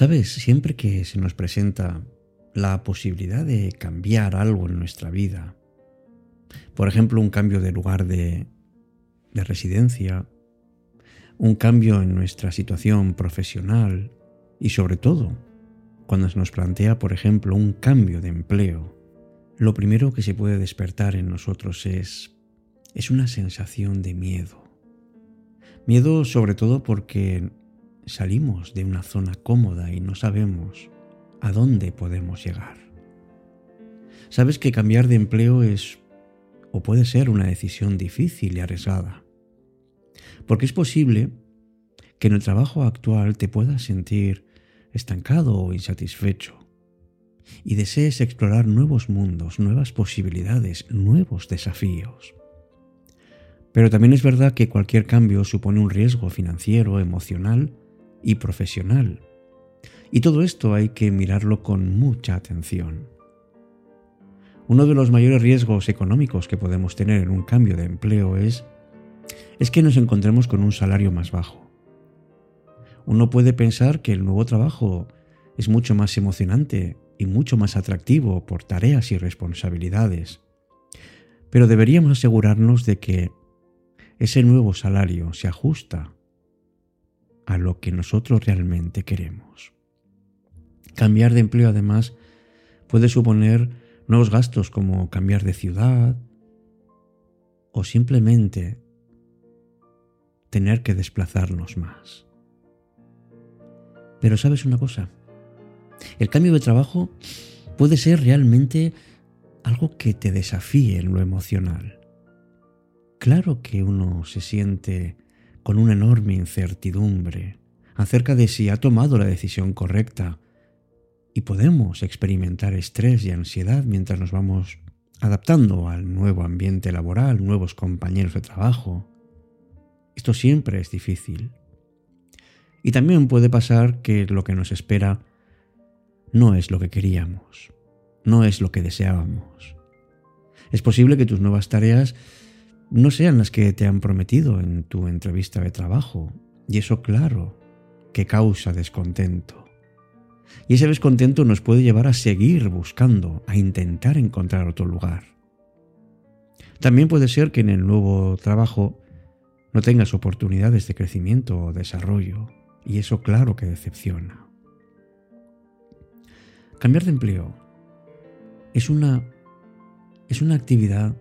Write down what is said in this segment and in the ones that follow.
Sabes, siempre que se nos presenta la posibilidad de cambiar algo en nuestra vida, por ejemplo, un cambio de lugar de, de residencia, un cambio en nuestra situación profesional y sobre todo, cuando se nos plantea, por ejemplo, un cambio de empleo, lo primero que se puede despertar en nosotros es, es una sensación de miedo. Miedo sobre todo porque salimos de una zona cómoda y no sabemos a dónde podemos llegar. Sabes que cambiar de empleo es o puede ser una decisión difícil y arriesgada. Porque es posible que en el trabajo actual te puedas sentir estancado o insatisfecho y desees explorar nuevos mundos, nuevas posibilidades, nuevos desafíos. Pero también es verdad que cualquier cambio supone un riesgo financiero, emocional y profesional. Y todo esto hay que mirarlo con mucha atención. Uno de los mayores riesgos económicos que podemos tener en un cambio de empleo es, es que nos encontremos con un salario más bajo. Uno puede pensar que el nuevo trabajo es mucho más emocionante y mucho más atractivo por tareas y responsabilidades, pero deberíamos asegurarnos de que ese nuevo salario se ajusta a lo que nosotros realmente queremos. Cambiar de empleo además puede suponer nuevos gastos como cambiar de ciudad o simplemente tener que desplazarnos más. Pero sabes una cosa, el cambio de trabajo puede ser realmente algo que te desafíe en lo emocional. Claro que uno se siente con una enorme incertidumbre acerca de si ha tomado la decisión correcta y podemos experimentar estrés y ansiedad mientras nos vamos adaptando al nuevo ambiente laboral, nuevos compañeros de trabajo. Esto siempre es difícil. Y también puede pasar que lo que nos espera no es lo que queríamos, no es lo que deseábamos. Es posible que tus nuevas tareas no sean las que te han prometido en tu entrevista de trabajo, y eso claro que causa descontento. Y ese descontento nos puede llevar a seguir buscando, a intentar encontrar otro lugar. También puede ser que en el nuevo trabajo no tengas oportunidades de crecimiento o desarrollo, y eso claro que decepciona. Cambiar de empleo es una, es una actividad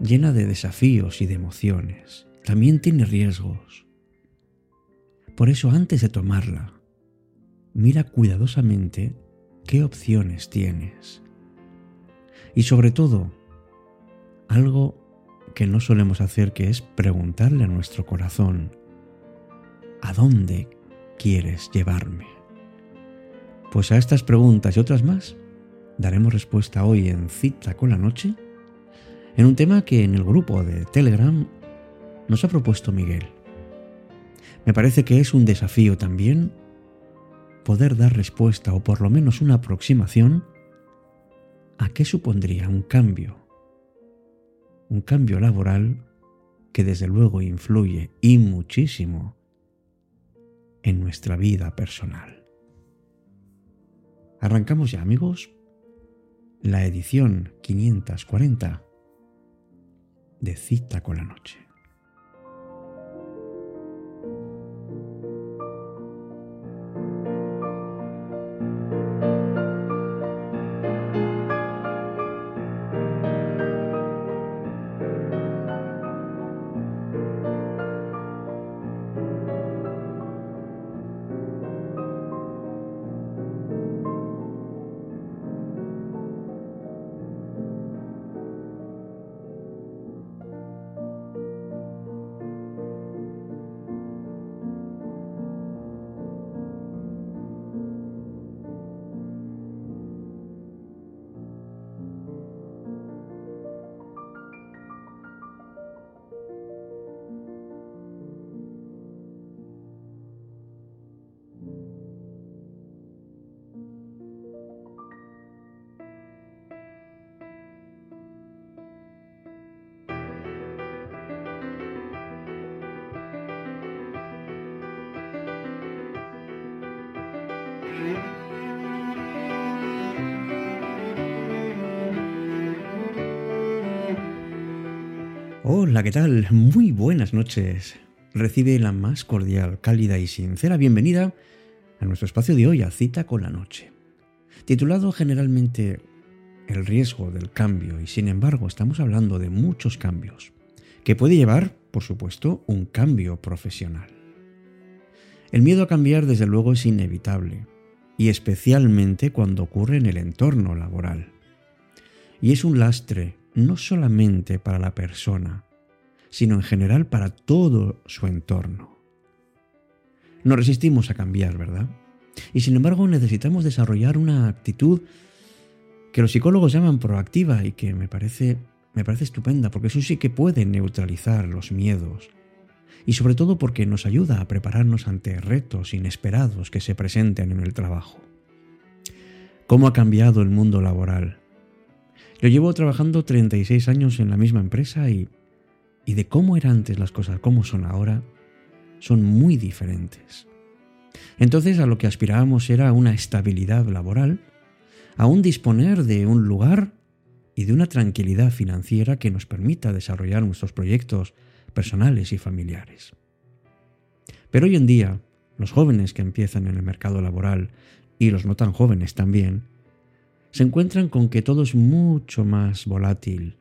llena de desafíos y de emociones. También tiene riesgos. Por eso antes de tomarla, mira cuidadosamente qué opciones tienes. Y sobre todo, algo que no solemos hacer que es preguntarle a nuestro corazón, ¿a dónde quieres llevarme? Pues a estas preguntas y otras más daremos respuesta hoy en Cita con la Noche, en un tema que en el grupo de Telegram nos ha propuesto Miguel. Me parece que es un desafío también poder dar respuesta o por lo menos una aproximación a qué supondría un cambio, un cambio laboral que desde luego influye y muchísimo en nuestra vida personal. Arrancamos ya, amigos, la edición 540 de Cita con la Noche. Hola, ¿qué tal? Muy buenas noches. Recibe la más cordial, cálida y sincera bienvenida a nuestro espacio de hoy, a Cita con la Noche. Titulado generalmente El riesgo del cambio, y sin embargo estamos hablando de muchos cambios, que puede llevar, por supuesto, un cambio profesional. El miedo a cambiar, desde luego, es inevitable, y especialmente cuando ocurre en el entorno laboral. Y es un lastre no solamente para la persona, sino en general para todo su entorno. Nos resistimos a cambiar, ¿verdad? Y sin embargo necesitamos desarrollar una actitud que los psicólogos llaman proactiva y que me parece, me parece estupenda, porque eso sí que puede neutralizar los miedos. Y sobre todo porque nos ayuda a prepararnos ante retos inesperados que se presenten en el trabajo. ¿Cómo ha cambiado el mundo laboral? Yo llevo trabajando 36 años en la misma empresa y, y de cómo eran antes las cosas, cómo son ahora, son muy diferentes. Entonces a lo que aspirábamos era una estabilidad laboral, a un disponer de un lugar y de una tranquilidad financiera que nos permita desarrollar nuestros proyectos personales y familiares. Pero hoy en día, los jóvenes que empiezan en el mercado laboral y los no tan jóvenes también, se encuentran con que todo es mucho más volátil,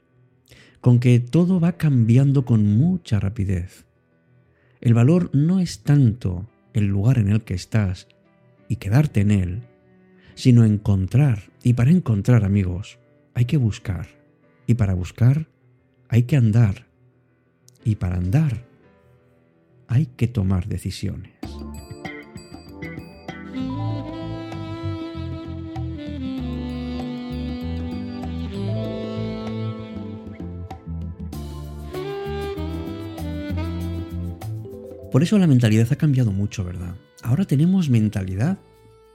con que todo va cambiando con mucha rapidez. El valor no es tanto el lugar en el que estás y quedarte en él, sino encontrar, y para encontrar amigos, hay que buscar, y para buscar hay que andar, y para andar hay que tomar decisiones. Por eso la mentalidad ha cambiado mucho, ¿verdad? Ahora tenemos mentalidad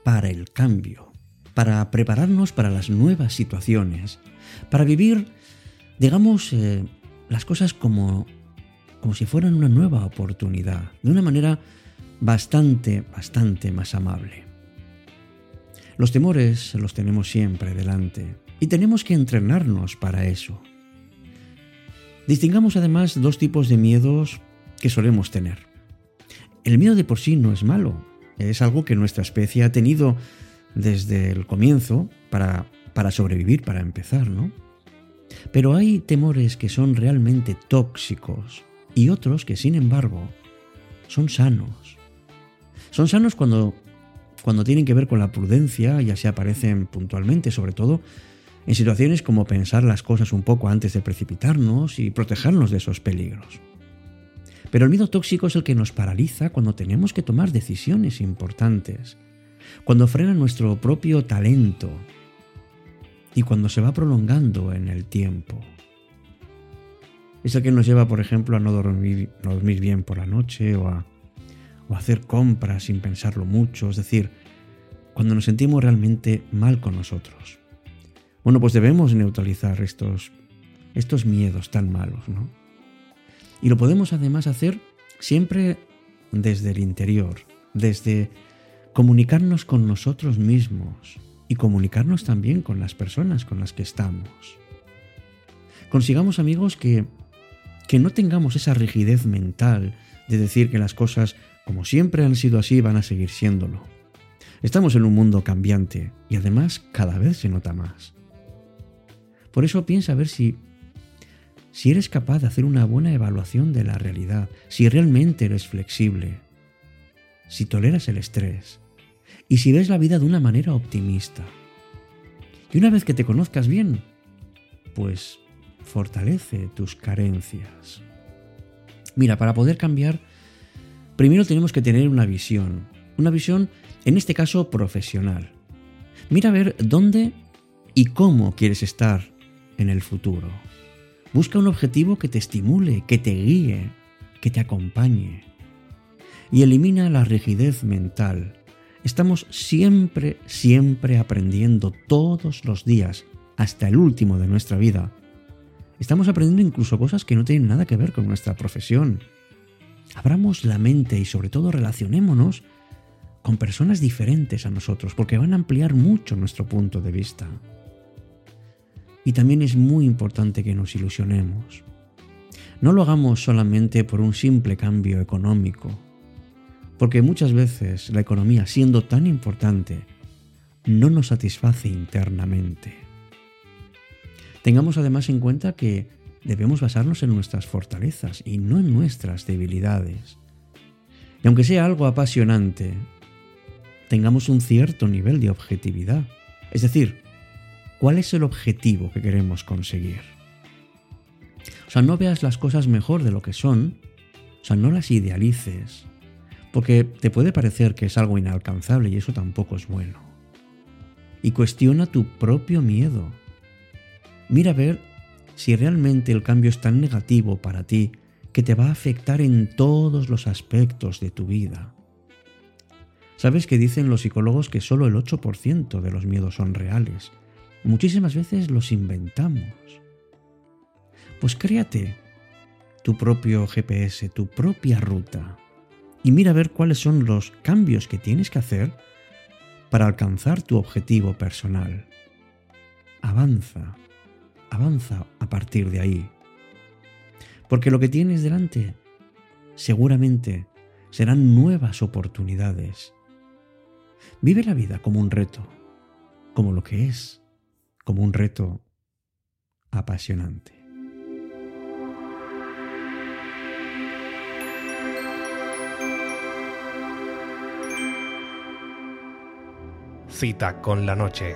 para el cambio, para prepararnos para las nuevas situaciones, para vivir, digamos, eh, las cosas como, como si fueran una nueva oportunidad, de una manera bastante, bastante más amable. Los temores los tenemos siempre delante y tenemos que entrenarnos para eso. Distingamos además dos tipos de miedos que solemos tener. El miedo de por sí no es malo, es algo que nuestra especie ha tenido desde el comienzo para, para sobrevivir, para empezar, ¿no? Pero hay temores que son realmente tóxicos y otros que, sin embargo, son sanos. Son sanos cuando, cuando tienen que ver con la prudencia, ya se aparecen puntualmente, sobre todo en situaciones como pensar las cosas un poco antes de precipitarnos y protegernos de esos peligros. Pero el miedo tóxico es el que nos paraliza cuando tenemos que tomar decisiones importantes, cuando frena nuestro propio talento y cuando se va prolongando en el tiempo. Es el que nos lleva, por ejemplo, a no dormir, bien por la noche o a, o a hacer compras sin pensarlo mucho, es decir, cuando nos sentimos realmente mal con nosotros. Bueno, pues debemos neutralizar estos, estos miedos tan malos, ¿no? Y lo podemos además hacer siempre desde el interior, desde comunicarnos con nosotros mismos y comunicarnos también con las personas con las que estamos. Consigamos amigos que, que no tengamos esa rigidez mental de decir que las cosas como siempre han sido así van a seguir siéndolo. Estamos en un mundo cambiante y además cada vez se nota más. Por eso piensa a ver si si eres capaz de hacer una buena evaluación de la realidad, si realmente eres flexible, si toleras el estrés y si ves la vida de una manera optimista. Y una vez que te conozcas bien, pues fortalece tus carencias. Mira, para poder cambiar, primero tenemos que tener una visión, una visión en este caso profesional. Mira a ver dónde y cómo quieres estar en el futuro. Busca un objetivo que te estimule, que te guíe, que te acompañe. Y elimina la rigidez mental. Estamos siempre, siempre aprendiendo todos los días, hasta el último de nuestra vida. Estamos aprendiendo incluso cosas que no tienen nada que ver con nuestra profesión. Abramos la mente y sobre todo relacionémonos con personas diferentes a nosotros, porque van a ampliar mucho nuestro punto de vista. Y también es muy importante que nos ilusionemos. No lo hagamos solamente por un simple cambio económico, porque muchas veces la economía, siendo tan importante, no nos satisface internamente. Tengamos además en cuenta que debemos basarnos en nuestras fortalezas y no en nuestras debilidades. Y aunque sea algo apasionante, tengamos un cierto nivel de objetividad. Es decir, ¿cuál es el objetivo que queremos conseguir? O sea, no veas las cosas mejor de lo que son, o sea, no las idealices, porque te puede parecer que es algo inalcanzable y eso tampoco es bueno. Y cuestiona tu propio miedo. Mira a ver si realmente el cambio es tan negativo para ti que te va a afectar en todos los aspectos de tu vida. ¿Sabes que dicen los psicólogos que solo el 8% de los miedos son reales? Muchísimas veces los inventamos. Pues créate tu propio GPS, tu propia ruta, y mira a ver cuáles son los cambios que tienes que hacer para alcanzar tu objetivo personal. Avanza, avanza a partir de ahí. Porque lo que tienes delante seguramente serán nuevas oportunidades. Vive la vida como un reto, como lo que es, como un reto apasionante. Cita con la noche.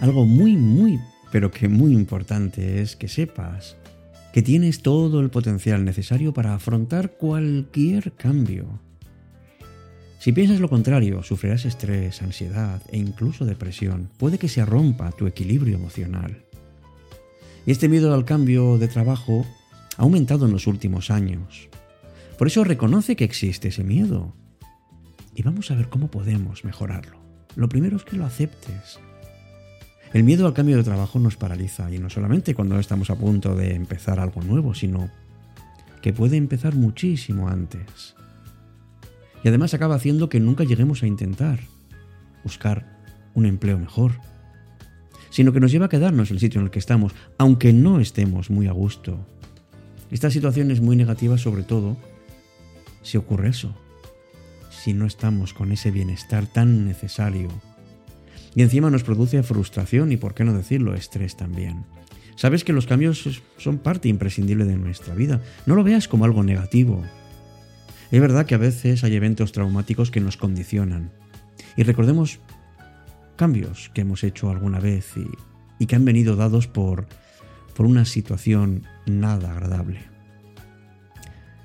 Algo muy, muy, pero que muy importante es que sepas que tienes todo el potencial necesario para afrontar cualquier cambio. Si piensas lo contrario, sufrirás estrés, ansiedad e incluso depresión. Puede que se rompa tu equilibrio emocional. Y este miedo al cambio de trabajo ha aumentado en los últimos años. Por eso reconoce que existe ese miedo. Y vamos a ver cómo podemos mejorarlo. Lo primero es que lo aceptes. El miedo al cambio de trabajo nos paraliza y no solamente cuando estamos a punto de empezar algo nuevo, sino que puede empezar muchísimo antes. Y además acaba haciendo que nunca lleguemos a intentar buscar un empleo mejor, sino que nos lleva a quedarnos en el sitio en el que estamos, aunque no estemos muy a gusto. Esta situación es muy negativa sobre todo si ocurre eso, si no estamos con ese bienestar tan necesario. Y encima nos produce frustración y, por qué no decirlo, estrés también. Sabes que los cambios son parte imprescindible de nuestra vida. No lo veas como algo negativo. Es verdad que a veces hay eventos traumáticos que nos condicionan. Y recordemos cambios que hemos hecho alguna vez y, que han venido dados por, por una situación nada agradable.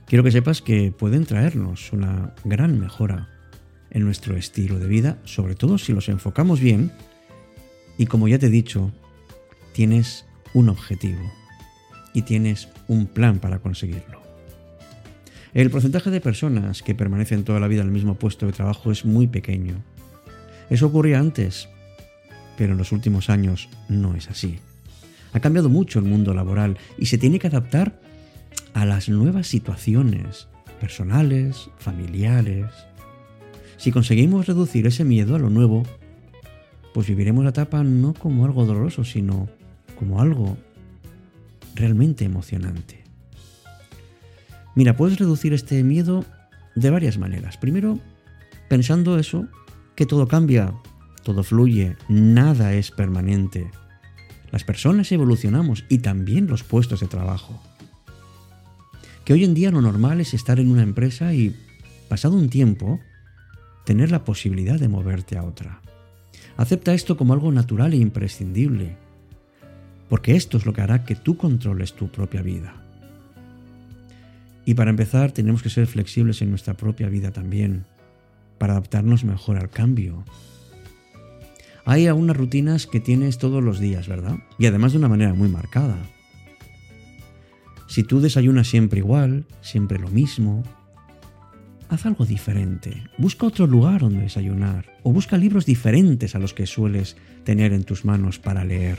Quiero que sepas que pueden traernos una gran mejora en nuestro estilo de vida, sobre todo si los enfocamos bien y como ya te he dicho, tienes un objetivo y tienes un plan para conseguirlo. El porcentaje de personas que permanecen toda la vida en el mismo puesto de trabajo es muy pequeño. Eso ocurría antes, pero en los últimos años no es así. Ha cambiado mucho el mundo laboral y se tiene que adaptar a las nuevas situaciones personales, familiares. Si conseguimos reducir ese miedo a lo nuevo, pues viviremos la etapa no como algo doloroso, sino como algo realmente emocionante. Mira, puedes reducir este miedo de varias maneras. Primero, pensando eso, que todo cambia, todo fluye, nada es permanente. Las personas evolucionamos y también los puestos de trabajo que hoy en día lo normal es estar en una empresa y, pasado un tiempo, tener la posibilidad de moverte a otra. Acepta esto como algo natural e imprescindible, porque esto es lo que hará que tú controles tu propia vida. Y para empezar, tenemos que ser flexibles en nuestra propia vida también, para adaptarnos mejor al cambio. Hay algunas rutinas que tienes todos los días, ¿verdad? Y además de una manera muy marcada. Si tú desayunas siempre igual, siempre lo mismo, haz algo diferente. Busca otro lugar donde desayunar o busca libros diferentes a los que sueles tener en tus manos para leer.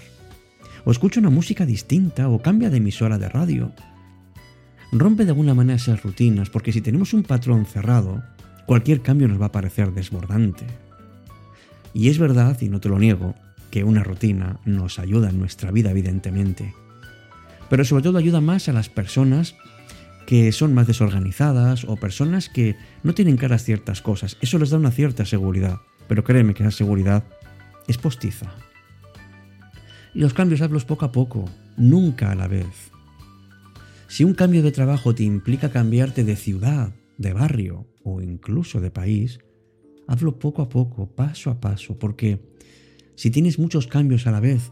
O escucha una música distinta o cambia de emisora de radio. Rompe de alguna manera esas rutinas porque si tenemos un patrón cerrado, cualquier cambio nos va a parecer desbordante. Y es verdad, y no te lo niego, que una rutina nos ayuda en nuestra vida, evidentemente. Pero sobre todo ayuda más a las personas que son más desorganizadas o personas que no tienen caras ciertas cosas. Eso les da una cierta seguridad. Pero créeme que esa seguridad es postiza. Y los cambios hazlos poco a poco, nunca a la vez. Si un cambio de trabajo te implica cambiarte de ciudad, de barrio o incluso de país, hazlo poco a poco, paso a paso, porque si tienes muchos cambios a la vez,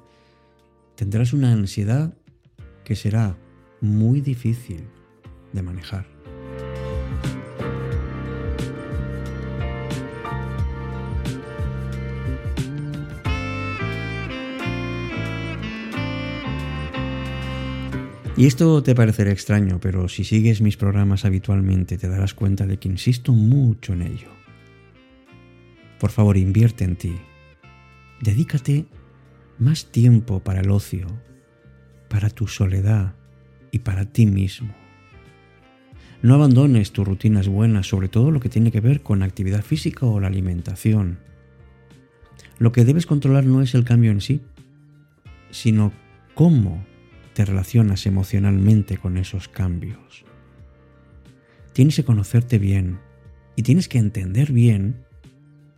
tendrás una ansiedad que será muy difícil de manejar. Y esto te parecerá extraño, pero si sigues mis programas habitualmente te darás cuenta de que insisto mucho en ello. Por favor, invierte en ti. Dedícate más tiempo para el ocio, para tu soledad y para ti mismo. No abandones tus rutinas buenas, sobre todo lo que tiene que ver con actividad física o la alimentación. Lo que debes controlar no es el cambio en sí, sino cómo te relacionas emocionalmente con esos cambios. Tienes que conocerte bien y tienes que entender bien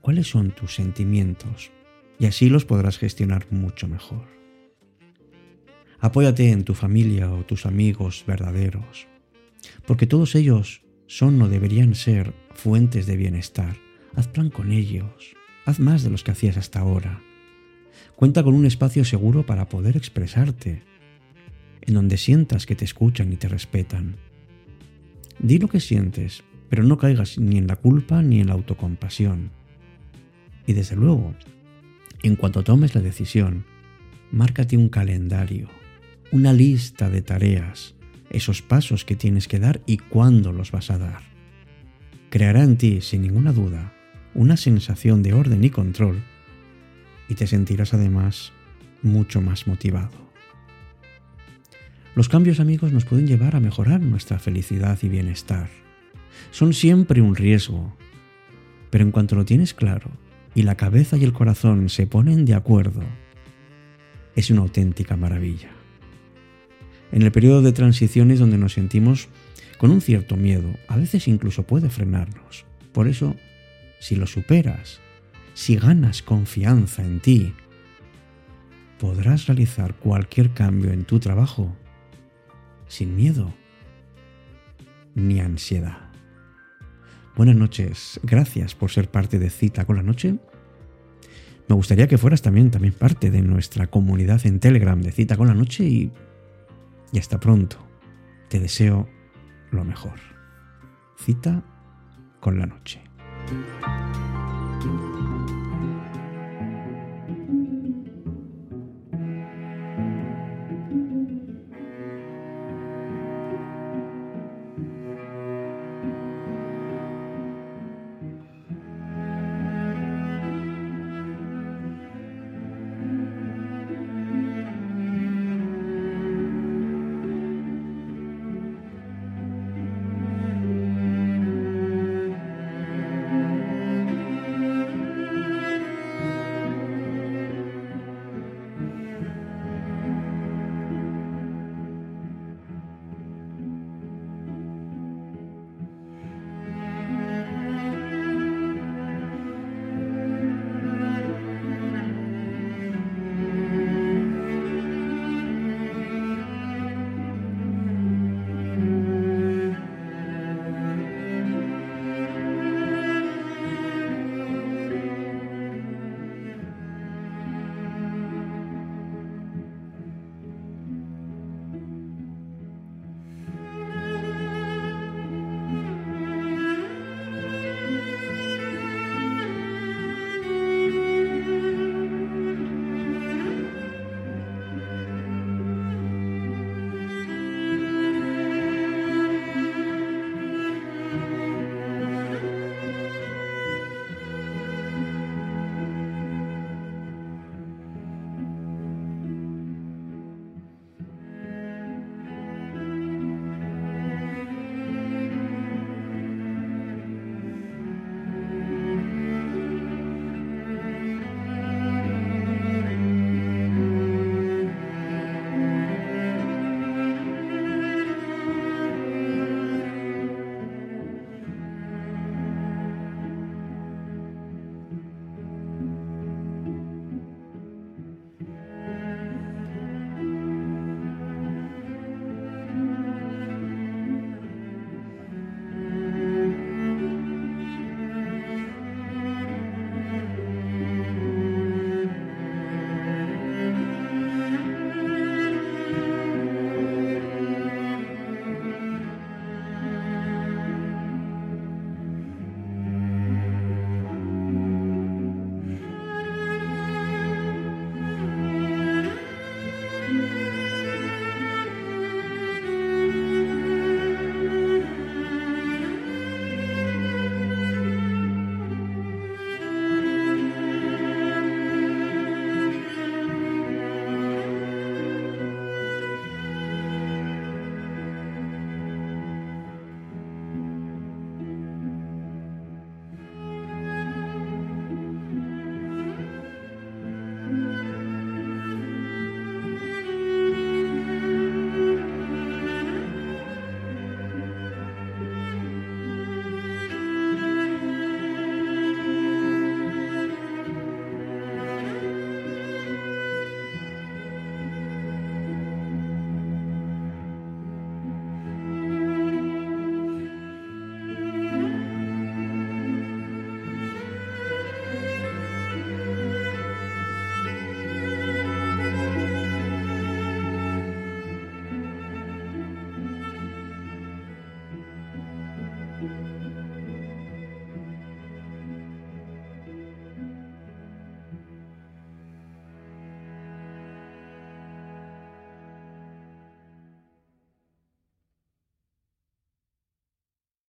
cuáles son tus sentimientos y así los podrás gestionar mucho mejor. Apóyate en tu familia o tus amigos verdaderos, porque todos ellos son o deberían ser fuentes de bienestar. Haz plan con ellos, haz más de los que hacías hasta ahora. Cuenta con un espacio seguro para poder expresarte en donde sientas que te escuchan y te respetan. Di lo que sientes, pero no caigas ni en la culpa ni en la autocompasión. Y desde luego, en cuanto tomes la decisión, márcate un calendario, una lista de tareas, esos pasos que tienes que dar y cuándo los vas a dar. Creará en ti, sin ninguna duda, una sensación de orden y control y te sentirás además mucho más motivado. Los cambios amigos nos pueden llevar a mejorar nuestra felicidad y bienestar. Son siempre un riesgo, pero en cuanto lo tienes claro y la cabeza y el corazón se ponen de acuerdo, es una auténtica maravilla. En el periodo de transiciones donde nos sentimos con un cierto miedo, a veces incluso puede frenarnos. Por eso, si lo superas, si ganas confianza en ti, podrás realizar cualquier cambio en tu trabajo sin miedo ni ansiedad. Buenas noches, gracias por ser parte de Cita con la Noche. Me gustaría que fueras también, también parte de nuestra comunidad en Telegram de Cita con la Noche y, y hasta pronto. Te deseo lo mejor. Cita con la Noche.